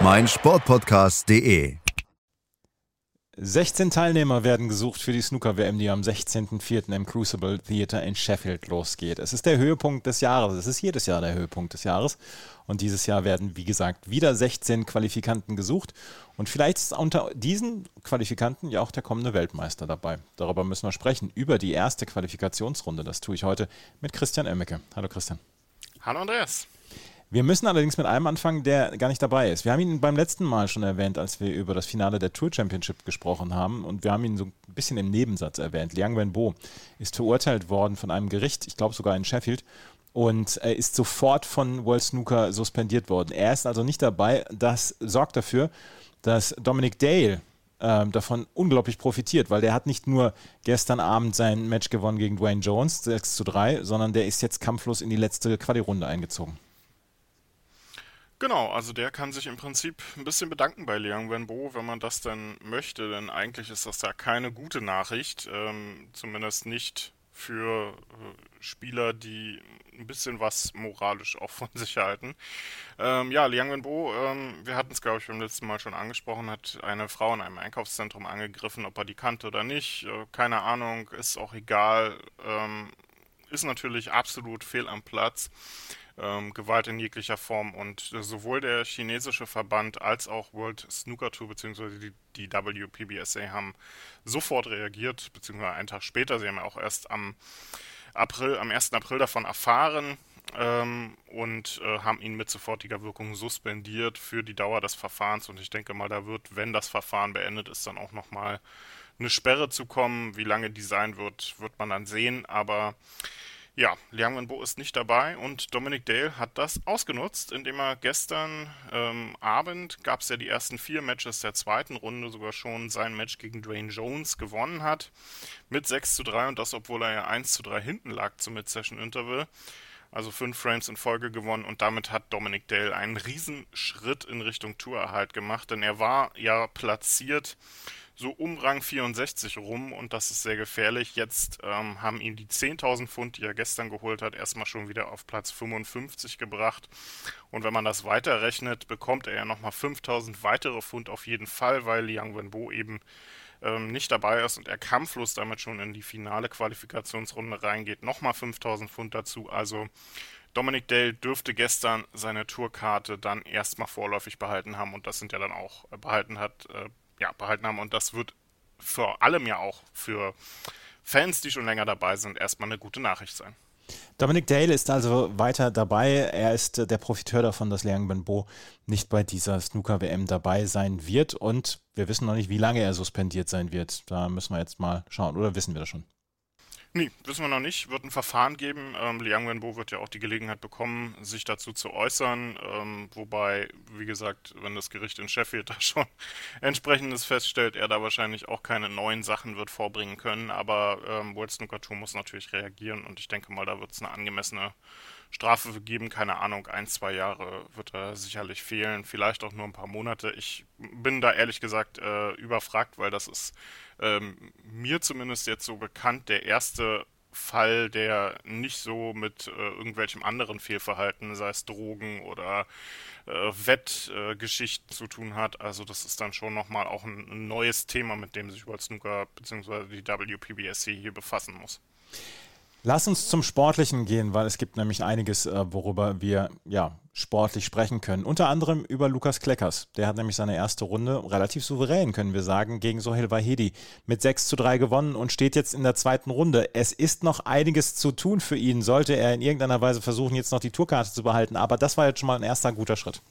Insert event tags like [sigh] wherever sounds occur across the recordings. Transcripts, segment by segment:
meinsportpodcast.de 16 Teilnehmer werden gesucht für die Snooker-WM, die am 16.04. im Crucible Theater in Sheffield losgeht. Es ist der Höhepunkt des Jahres. Es ist jedes Jahr der Höhepunkt des Jahres. Und dieses Jahr werden, wie gesagt, wieder 16 Qualifikanten gesucht. Und vielleicht ist unter diesen Qualifikanten ja auch der kommende Weltmeister dabei. Darüber müssen wir sprechen, über die erste Qualifikationsrunde. Das tue ich heute mit Christian Emmecke. Hallo Christian. Hallo Andreas. Wir müssen allerdings mit einem anfangen, der gar nicht dabei ist. Wir haben ihn beim letzten Mal schon erwähnt, als wir über das Finale der Tour Championship gesprochen haben. Und wir haben ihn so ein bisschen im Nebensatz erwähnt. Liang Wenbo ist verurteilt worden von einem Gericht, ich glaube sogar in Sheffield. Und er ist sofort von World Snooker suspendiert worden. Er ist also nicht dabei. Das sorgt dafür, dass Dominic Dale äh, davon unglaublich profitiert, weil der hat nicht nur gestern Abend sein Match gewonnen gegen Dwayne Jones, 6 zu 3, sondern der ist jetzt kampflos in die letzte Quali-Runde eingezogen. Genau, also der kann sich im Prinzip ein bisschen bedanken bei Liang Wenbo, wenn man das denn möchte, denn eigentlich ist das ja keine gute Nachricht, ähm, zumindest nicht für äh, Spieler, die ein bisschen was moralisch auch von [laughs] sich halten. Ähm, ja, Liang Wenbo, ähm, wir hatten es, glaube ich, beim letzten Mal schon angesprochen, hat eine Frau in einem Einkaufszentrum angegriffen, ob er die kannte oder nicht. Äh, keine Ahnung, ist auch egal. Ähm, ist natürlich absolut fehl am Platz ähm, Gewalt in jeglicher Form. Und äh, sowohl der chinesische Verband als auch World Snooker Tour bzw. Die, die WPBSA haben sofort reagiert, beziehungsweise einen Tag später. Sie haben ja auch erst am April, am 1. April davon erfahren ähm, und äh, haben ihn mit sofortiger Wirkung suspendiert für die Dauer des Verfahrens. Und ich denke mal, da wird, wenn das Verfahren beendet ist, dann auch nochmal eine Sperre zu kommen. Wie lange die sein wird, wird man dann sehen. Aber ja, Liang Wenbo ist nicht dabei und Dominic Dale hat das ausgenutzt, indem er gestern ähm, Abend, gab es ja die ersten vier Matches der zweiten Runde, sogar schon sein Match gegen Dwayne Jones gewonnen hat, mit 6 zu 3 und das, obwohl er ja 1 zu 3 hinten lag zum Mid-Session-Interval. Also fünf Frames in Folge gewonnen und damit hat Dominic Dale einen Riesenschritt in Richtung Tourerhalt gemacht, denn er war ja platziert so um Rang 64 rum und das ist sehr gefährlich. Jetzt ähm, haben ihn die 10.000 Pfund, die er gestern geholt hat, erstmal schon wieder auf Platz 55 gebracht. Und wenn man das weiterrechnet, bekommt er ja nochmal 5.000 weitere Pfund auf jeden Fall, weil Liang Wenbo eben ähm, nicht dabei ist und er kampflos damit schon in die finale Qualifikationsrunde reingeht. Nochmal 5.000 Pfund dazu. Also Dominic Dale dürfte gestern seine Tourkarte dann erstmal vorläufig behalten haben und das sind ja dann auch äh, behalten hat, äh, ja, behalten haben. Und das wird vor allem ja auch für Fans, die schon länger dabei sind, erstmal eine gute Nachricht sein. Dominic Dale ist also weiter dabei. Er ist äh, der Profiteur davon, dass Liang Benbo nicht bei dieser Snooker-WM dabei sein wird. Und wir wissen noch nicht, wie lange er suspendiert sein wird. Da müssen wir jetzt mal schauen. Oder wissen wir das schon? Nee, wissen wir noch nicht. Wird ein Verfahren geben. Ähm, Liang Wenbo wird ja auch die Gelegenheit bekommen, sich dazu zu äußern. Ähm, wobei, wie gesagt, wenn das Gericht in Sheffield [laughs] da schon entsprechendes feststellt, er da wahrscheinlich auch keine neuen Sachen wird vorbringen können. Aber ähm, World Snooker muss natürlich reagieren und ich denke mal, da wird es eine angemessene Strafe geben. Keine Ahnung, ein, zwei Jahre wird er sicherlich fehlen. Vielleicht auch nur ein paar Monate. Ich bin da ehrlich gesagt äh, überfragt, weil das ist ähm, mir zumindest jetzt so bekannt der erste Fall, der nicht so mit äh, irgendwelchem anderen Fehlverhalten, sei es Drogen oder äh, Wettgeschichten äh, zu tun hat. Also das ist dann schon nochmal auch ein, ein neues Thema, mit dem sich World Snooker bzw. die WPBSC hier befassen muss. Lass uns zum Sportlichen gehen, weil es gibt nämlich einiges, äh, worüber wir ja sportlich sprechen können. Unter anderem über Lukas Kleckers. Der hat nämlich seine erste Runde relativ souverän, können wir sagen, gegen Sohel Wahedi mit 6 zu 3 gewonnen und steht jetzt in der zweiten Runde. Es ist noch einiges zu tun für ihn, sollte er in irgendeiner Weise versuchen, jetzt noch die Tourkarte zu behalten. Aber das war jetzt schon mal ein erster guter Schritt.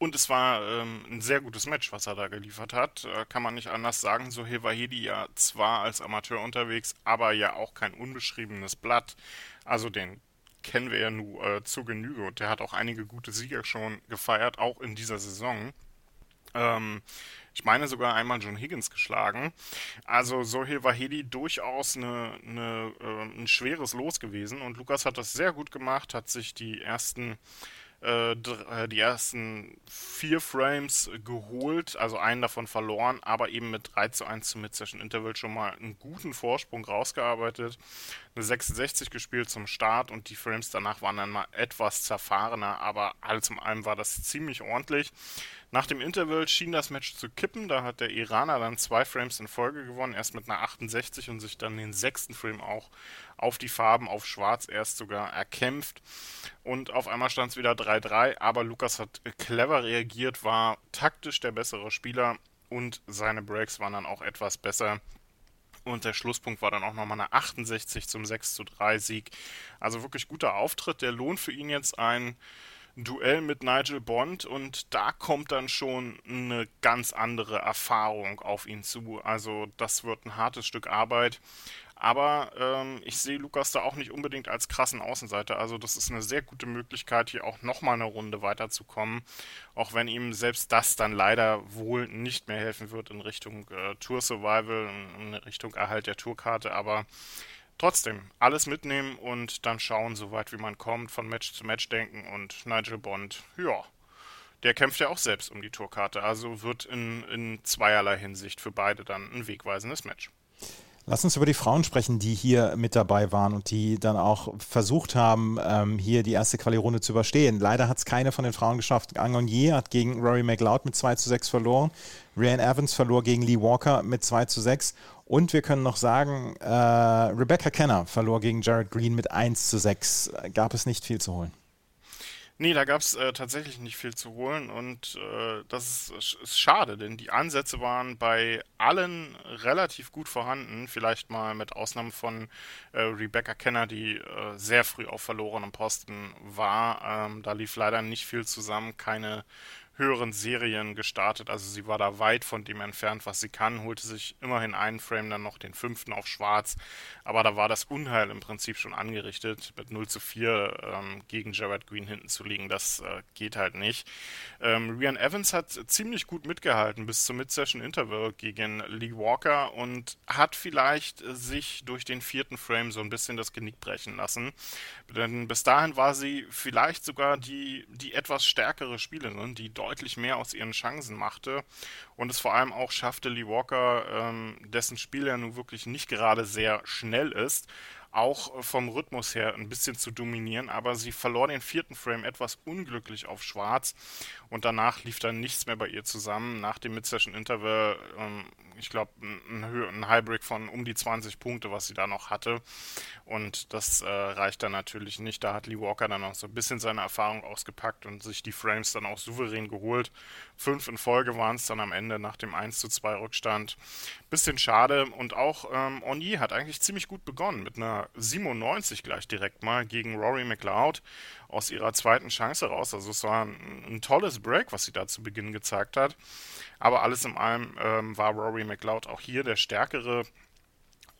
Und es war ähm, ein sehr gutes Match, was er da geliefert hat. Äh, kann man nicht anders sagen. So Wahedi ja zwar als Amateur unterwegs, aber ja auch kein unbeschriebenes Blatt. Also den kennen wir ja nur äh, zu Genüge und der hat auch einige gute Sieger schon gefeiert, auch in dieser Saison. Ähm, ich meine sogar einmal John Higgins geschlagen. Also Sohail Wahedi durchaus eine, eine, äh, ein schweres Los gewesen und Lukas hat das sehr gut gemacht, hat sich die ersten die ersten vier Frames geholt, also einen davon verloren, aber eben mit 3 zu 1 zum Mid-Session Interval schon mal einen guten Vorsprung rausgearbeitet. Eine 66 gespielt zum Start und die Frames danach waren dann mal etwas zerfahrener, aber alles in allem war das ziemlich ordentlich. Nach dem Interval schien das Match zu kippen. Da hat der Iraner dann zwei Frames in Folge gewonnen, erst mit einer 68 und sich dann den sechsten Frame auch auf die Farben, auf Schwarz erst sogar erkämpft. Und auf einmal stand es wieder 3-3, aber Lukas hat clever reagiert, war taktisch der bessere Spieler und seine Breaks waren dann auch etwas besser. Und der Schlusspunkt war dann auch nochmal eine 68 zum 6 zu 3 Sieg. Also wirklich guter Auftritt. Der lohnt für ihn jetzt ein Duell mit Nigel Bond und da kommt dann schon eine ganz andere Erfahrung auf ihn zu. Also das wird ein hartes Stück Arbeit. Aber ähm, ich sehe Lukas da auch nicht unbedingt als krassen Außenseiter. Also das ist eine sehr gute Möglichkeit, hier auch nochmal eine Runde weiterzukommen. Auch wenn ihm selbst das dann leider wohl nicht mehr helfen wird in Richtung äh, Tour Survival, in Richtung Erhalt der Tourkarte. Aber trotzdem, alles mitnehmen und dann schauen, soweit wie man kommt, von Match zu Match denken. Und Nigel Bond, ja, der kämpft ja auch selbst um die Tourkarte. Also wird in, in zweierlei Hinsicht für beide dann ein wegweisendes Match. Lass uns über die Frauen sprechen, die hier mit dabei waren und die dann auch versucht haben, ähm, hier die erste Quali-Runde zu überstehen. Leider hat es keine von den Frauen geschafft. Angonier hat gegen Rory McLeod mit 2 zu 6 verloren. Ryan Evans verlor gegen Lee Walker mit 2 zu 6. Und wir können noch sagen, äh, Rebecca Kenner verlor gegen Jared Green mit 1 zu 6. Gab es nicht viel zu holen. Nee, da gab es äh, tatsächlich nicht viel zu holen und äh, das ist, ist, schade, denn die Ansätze waren bei allen relativ gut vorhanden, vielleicht mal mit Ausnahme von äh, Rebecca Kenner, die äh, sehr früh auf verlorenem Posten war. Ähm, da lief leider nicht viel zusammen, keine höheren Serien gestartet. Also sie war da weit von dem entfernt, was sie kann, holte sich immerhin einen Frame, dann noch den fünften auf schwarz. Aber da war das Unheil im Prinzip schon angerichtet, mit 0 zu 4 ähm, gegen Jared Green hinten zu liegen. Das äh, geht halt nicht. Ähm, Rian Evans hat ziemlich gut mitgehalten bis zum Mid-Session Interval gegen Lee Walker und hat vielleicht sich durch den vierten Frame so ein bisschen das Genick brechen lassen. Denn bis dahin war sie vielleicht sogar die, die etwas stärkere Spielerin, die deutlich deutlich mehr aus ihren Chancen machte und es vor allem auch schaffte, Lee Walker, ähm, dessen Spiel ja nun wirklich nicht gerade sehr schnell ist, auch vom Rhythmus her ein bisschen zu dominieren, aber sie verlor den vierten Frame etwas unglücklich auf Schwarz und danach lief dann nichts mehr bei ihr zusammen. Nach dem Mid-Session Interval ähm, ich glaube, ein, ein Highbreak von um die 20 Punkte, was sie da noch hatte. Und das äh, reicht dann natürlich nicht. Da hat Lee Walker dann auch so ein bisschen seine Erfahrung ausgepackt und sich die Frames dann auch souverän geholt. Fünf in Folge waren es dann am Ende nach dem 1 zu 2 Rückstand. Bisschen schade. Und auch ähm, Onyi hat eigentlich ziemlich gut begonnen mit einer 97 gleich direkt mal gegen Rory McLeod aus ihrer zweiten Chance raus. Also es war ein, ein tolles Break, was sie da zu Beginn gezeigt hat. Aber alles in allem ähm, war Rory McLeod auch hier der stärkere.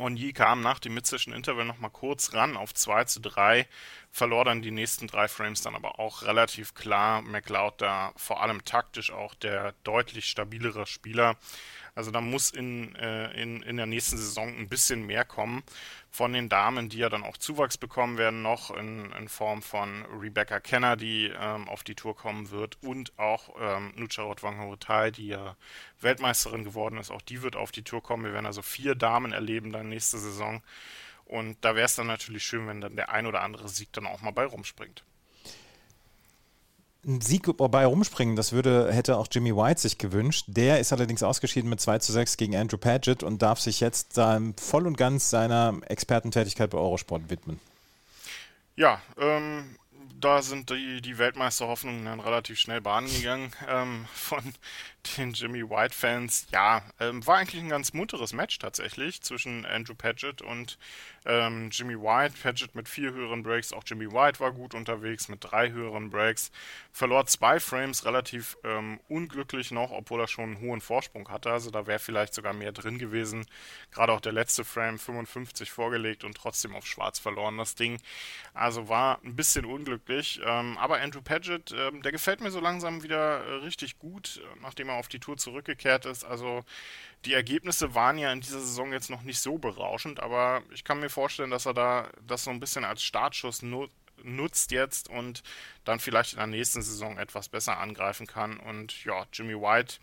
Onyi kam nach dem Mid-Session Interval nochmal kurz ran auf 2 zu 3, verlor dann die nächsten drei Frames dann aber auch relativ klar. McLeod da vor allem taktisch auch der deutlich stabilere Spieler. Also da muss in, äh, in, in der nächsten Saison ein bisschen mehr kommen von den Damen, die ja dann auch Zuwachs bekommen werden, noch in, in Form von Rebecca Kenner, die ähm, auf die Tour kommen wird, und auch ähm, Nucharot Wanghotai, die ja Weltmeisterin geworden ist. Auch die wird auf die Tour kommen. Wir werden also vier Damen erleben dann nächste Saison. Und da wäre es dann natürlich schön, wenn dann der ein oder andere Sieg dann auch mal bei rumspringt ein Sieg bei rumspringen, das würde, hätte auch Jimmy White sich gewünscht. Der ist allerdings ausgeschieden mit 2 zu 6 gegen Andrew Padgett und darf sich jetzt ähm, voll und ganz seiner Expertentätigkeit bei Eurosport widmen. Ja, ähm, da sind die, die Weltmeisterhoffnungen dann relativ schnell Bahnen gegangen ähm, [laughs] von den Jimmy White-Fans. Ja, ähm, war eigentlich ein ganz munteres Match tatsächlich zwischen Andrew Padgett und Ähm, Jimmy White, Paget mit vier höheren Breaks, auch Jimmy White war gut unterwegs mit drei höheren Breaks. Verlor zwei Frames relativ ähm, unglücklich noch, obwohl er schon einen hohen Vorsprung hatte. Also da wäre vielleicht sogar mehr drin gewesen. Gerade auch der letzte Frame 55 vorgelegt und trotzdem auf schwarz verloren das Ding. Also war ein bisschen unglücklich. Ähm, aber Andrew Paget, ähm, der gefällt mir so langsam wieder äh, richtig gut, nachdem er auf die Tour zurückgekehrt ist. Also die Ergebnisse waren ja in dieser Saison jetzt noch nicht so berauschend, aber ich kann mir vorstellen, dass er da das so ein bisschen als Startschuss nutzt jetzt und dann vielleicht in der nächsten Saison etwas besser angreifen kann. Und ja, Jimmy White,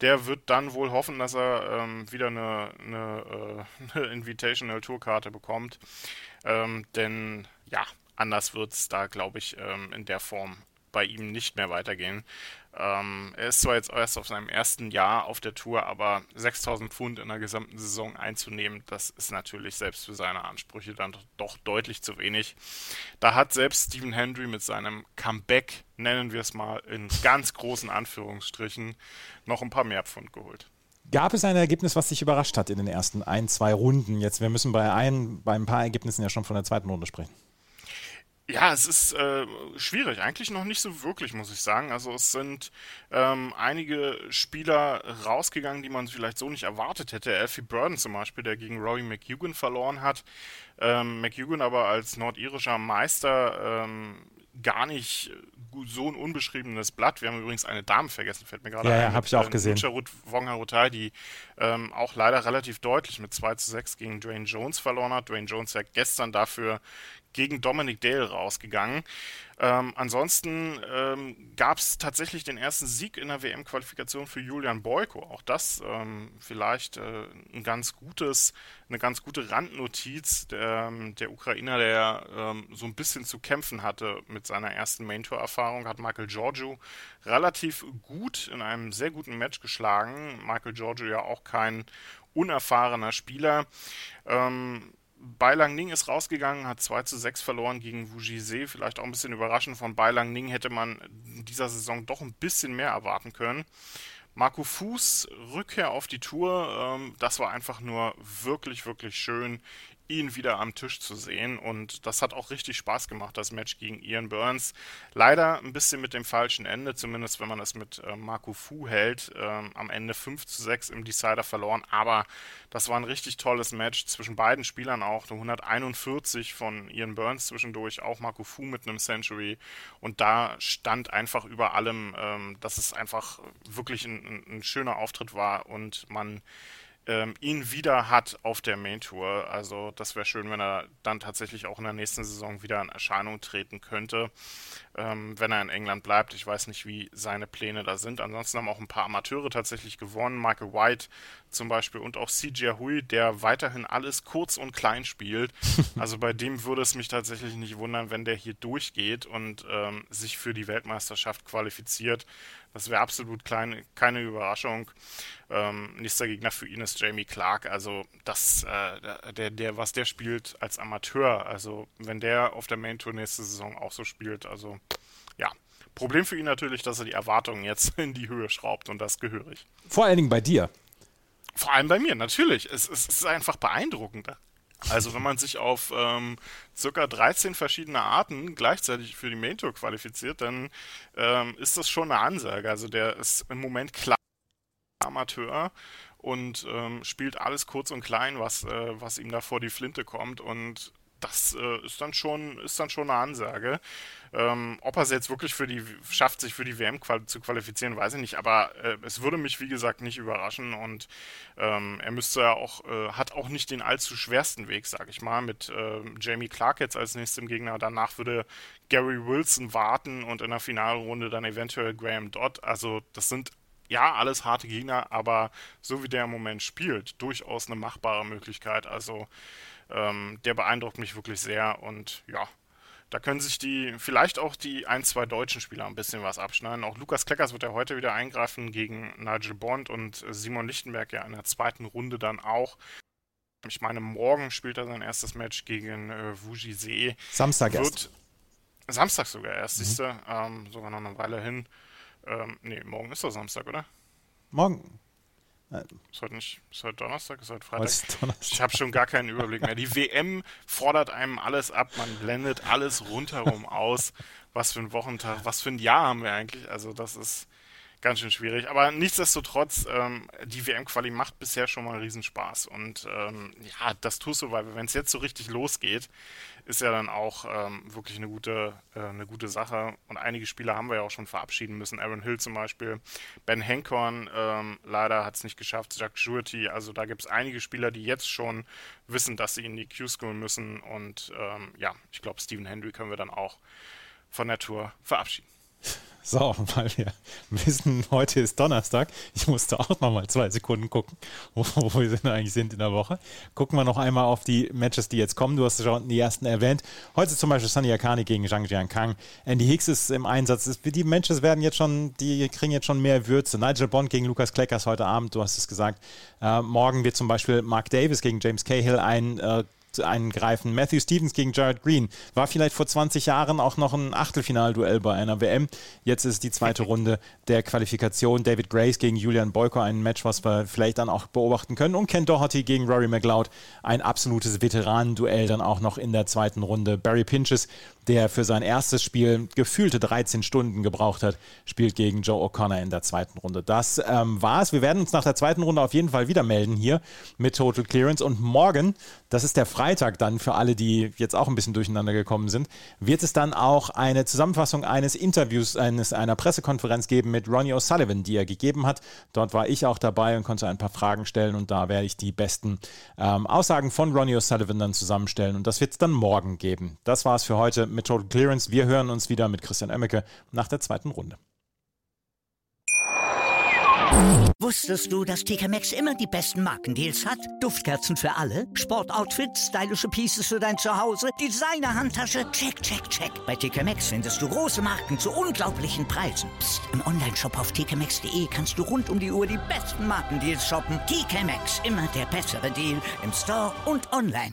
der wird dann wohl hoffen, dass er ähm, wieder eine, eine, äh, [laughs] eine Invitational Tourkarte bekommt. Ähm, denn ja, anders wird es da, glaube ich, ähm, in der Form bei ihm nicht mehr weitergehen. Ähm, er ist zwar jetzt erst auf seinem ersten Jahr auf der Tour, aber 6000 Pfund in der gesamten Saison einzunehmen, das ist natürlich selbst für seine Ansprüche dann doch deutlich zu wenig. Da hat selbst Stephen Hendry mit seinem Comeback, nennen wir es mal in ganz großen Anführungsstrichen, noch ein paar mehr Pfund geholt. Gab es ein Ergebnis, was dich überrascht hat in den ersten ein, zwei Runden? Jetzt, wir müssen bei ein, bei ein paar Ergebnissen ja schon von der zweiten Runde sprechen. Ja, es ist äh, schwierig. Eigentlich noch nicht so wirklich, muss ich sagen. Also es sind ähm, einige Spieler rausgegangen, die man vielleicht so nicht erwartet hätte. Alfie Burden zum Beispiel, der gegen Rory McEwan verloren hat. Ähm, McEwan aber als nordirischer Meister ähm, gar nicht so ein unbeschriebenes Blatt. Wir haben übrigens eine Dame vergessen, fällt mir gerade ja, ein. Ja, habe ich auch äh, gesehen. Wongharutai, die ähm, auch leider relativ deutlich mit 2 zu 6 gegen Dwayne Jones verloren hat. Dwayne Jones ja gestern dafür gegen Dominic Dale rausgegangen. Ähm, ansonsten ähm, gab es tatsächlich den ersten Sieg in der WM-Qualifikation für Julian Boyko. Auch das ähm, vielleicht äh, ein ganz gutes, eine ganz gute Randnotiz. Der, ähm, der Ukrainer, der ähm, so ein bisschen zu kämpfen hatte mit seiner ersten Main-Tour-Erfahrung, hat Michael Giorgio relativ gut in einem sehr guten Match geschlagen. Michael Giorgio ja auch kein unerfahrener Spieler. Ähm, Beilang Ning ist rausgegangen, hat 2 zu 6 verloren gegen Wujise. Vielleicht auch ein bisschen überraschend. Von Beilang Ning hätte man in dieser Saison doch ein bisschen mehr erwarten können. Marco Fuß, Rückkehr auf die Tour, ähm, das war einfach nur wirklich, wirklich schön ihn wieder am Tisch zu sehen. Und das hat auch richtig Spaß gemacht, das Match gegen Ian Burns. Leider ein bisschen mit dem falschen Ende, zumindest wenn man es mit äh, Marco Fu hält. Ähm, am Ende 5 zu 6 im Decider verloren. Aber das war ein richtig tolles Match zwischen beiden Spielern auch. 141 von Ian Burns zwischendurch, auch Marco Fu mit einem Century. Und da stand einfach über allem, ähm, dass es einfach wirklich ein, ein schöner Auftritt war und man ähm, ihn wieder hat auf der Main Tour. Also das wäre schön, wenn er dann tatsächlich auch in der nächsten Saison wieder in Erscheinung treten könnte, ähm, wenn er in England bleibt. Ich weiß nicht, wie seine Pläne da sind. Ansonsten haben auch ein paar Amateure tatsächlich gewonnen. Michael White zum Beispiel und auch CJ Hui, der weiterhin alles kurz und klein spielt. [laughs] Also bei dem würde es mich tatsächlich nicht wundern, wenn der hier durchgeht und ähm, sich für die Weltmeisterschaft qualifiziert. Das wäre absolut klein, keine Überraschung. Ähm, nächster Gegner für ihn ist Jamie Clark. Also das, äh, der, der, was der spielt als Amateur, also wenn der auf der Main Tour nächste Saison auch so spielt, also ja. Problem für ihn natürlich, dass er die Erwartungen jetzt [laughs] in die Höhe schraubt und das gehörig. Vor allen Dingen bei dir. Vor allem bei mir, natürlich. Es, es ist einfach beeindruckend. Also wenn man sich auf ähm, circa 13 verschiedene Arten gleichzeitig für die Main Tour qualifiziert, dann ähm, ist das schon eine Ansage. Also der ist im Moment klar Amateur und ähm, spielt alles kurz und klein, was, äh, was ihm da vor die Flinte kommt und das äh, ist dann schon ist dann schon eine Ansage. Ähm, ob er es jetzt wirklich für die schafft, sich für die WM qual zu qualifizieren, weiß ich nicht. Aber äh, es würde mich wie gesagt nicht überraschen und ähm, er müsste ja auch äh, hat auch nicht den allzu schwersten Weg, sage ich mal, mit äh, Jamie Clark jetzt als nächstem Gegner. Danach würde Gary Wilson warten und in der Finalrunde dann eventuell Graham Dodd. Also das sind ja, alles harte Gegner, aber so wie der im Moment spielt, durchaus eine machbare Möglichkeit. Also ähm, der beeindruckt mich wirklich sehr und ja, da können sich die, vielleicht auch die ein, zwei deutschen Spieler ein bisschen was abschneiden. Auch Lukas Kleckers wird ja heute wieder eingreifen gegen Nigel Bond und Simon Lichtenberg ja in der zweiten Runde dann auch. Ich meine, morgen spielt er sein erstes Match gegen äh, Wuji See. Samstag wird, erst. Samstag sogar erst, mhm. siehst du, ähm, sogar noch eine Weile hin. Ähm, nee, morgen ist doch Samstag, oder? Morgen. Ist heute nicht, ist heute Donnerstag, ist heute Freitag? Ist ich habe schon gar keinen Überblick mehr. Die WM fordert einem alles ab, man blendet alles rundherum aus. Was für ein Wochentag, was für ein Jahr haben wir eigentlich? Also das ist ganz schön schwierig. Aber nichtsdestotrotz, ähm, die WM-Quali macht bisher schon mal Riesenspaß. Und ähm, ja, das du, weil wenn es jetzt so richtig losgeht, ist ja dann auch ähm, wirklich eine gute, äh, eine gute Sache. Und einige Spieler haben wir ja auch schon verabschieden müssen. Aaron Hill zum Beispiel, Ben Henkorn ähm, leider hat es nicht geschafft, Jack Jurty. Also da gibt es einige Spieler, die jetzt schon wissen, dass sie in die Q-School müssen. Und ähm, ja, ich glaube, Stephen Hendry können wir dann auch von der Tour verabschieden. [laughs] So, [laughs] weil wir wissen, heute ist Donnerstag. Ich musste auch noch mal zwei Sekunden gucken, [laughs] wo, wo wir denn eigentlich sind in der Woche. Gucken wir noch einmal auf die Matches, die jetzt kommen. Du hast schon die ersten erwähnt. Heute zum Beispiel Sunny Akani gegen Zhang Jiankang. Andy Hicks ist im Einsatz. Die Matches werden jetzt schon, die kriegen jetzt schon mehr Würze. Nigel Bond gegen Lukas Kleckers heute Abend, du hast es gesagt. Äh, morgen wird zum Beispiel Mark Davis gegen James Cahill ein äh, eingreifen. Matthew Stevens gegen Jared Green war vielleicht vor 20 Jahren auch noch ein Achtelfinalduell bei einer WM. Jetzt ist die zweite Runde der Qualifikation. David Grace gegen Julian Boyko, ein Match, was wir vielleicht dann auch beobachten können. Und Ken Doherty gegen Rory McLeod, ein absolutes Veteranenduell dann auch noch in der zweiten Runde. Barry Pinches der für sein erstes Spiel gefühlte 13 Stunden gebraucht hat, spielt gegen Joe O'Connor in der zweiten Runde. Das ähm, war's. Wir werden uns nach der zweiten Runde auf jeden Fall wieder melden hier mit Total Clearance. Und morgen, das ist der Freitag dann für alle, die jetzt auch ein bisschen durcheinander gekommen sind, wird es dann auch eine Zusammenfassung eines Interviews, eines, einer Pressekonferenz geben mit Ronnie O'Sullivan, die er gegeben hat. Dort war ich auch dabei und konnte ein paar Fragen stellen und da werde ich die besten ähm, Aussagen von Ronnie O'Sullivan dann zusammenstellen und das wird es dann morgen geben. Das war's für heute mit Total Clearance. Wir hören uns wieder mit Christian Emmecke nach der zweiten Runde. Wusstest du, dass TK Maxx immer die besten Markendeals hat? Duftkerzen für alle, Sportoutfits, stylische Pieces für dein Zuhause, Designer-Handtasche, check, check, check. Bei TK Maxx findest du große Marken zu unglaublichen Preisen. Psst. im Onlineshop auf tkmaxx.de kannst du rund um die Uhr die besten Markendeals shoppen. TK Maxx, immer der bessere Deal im Store und online.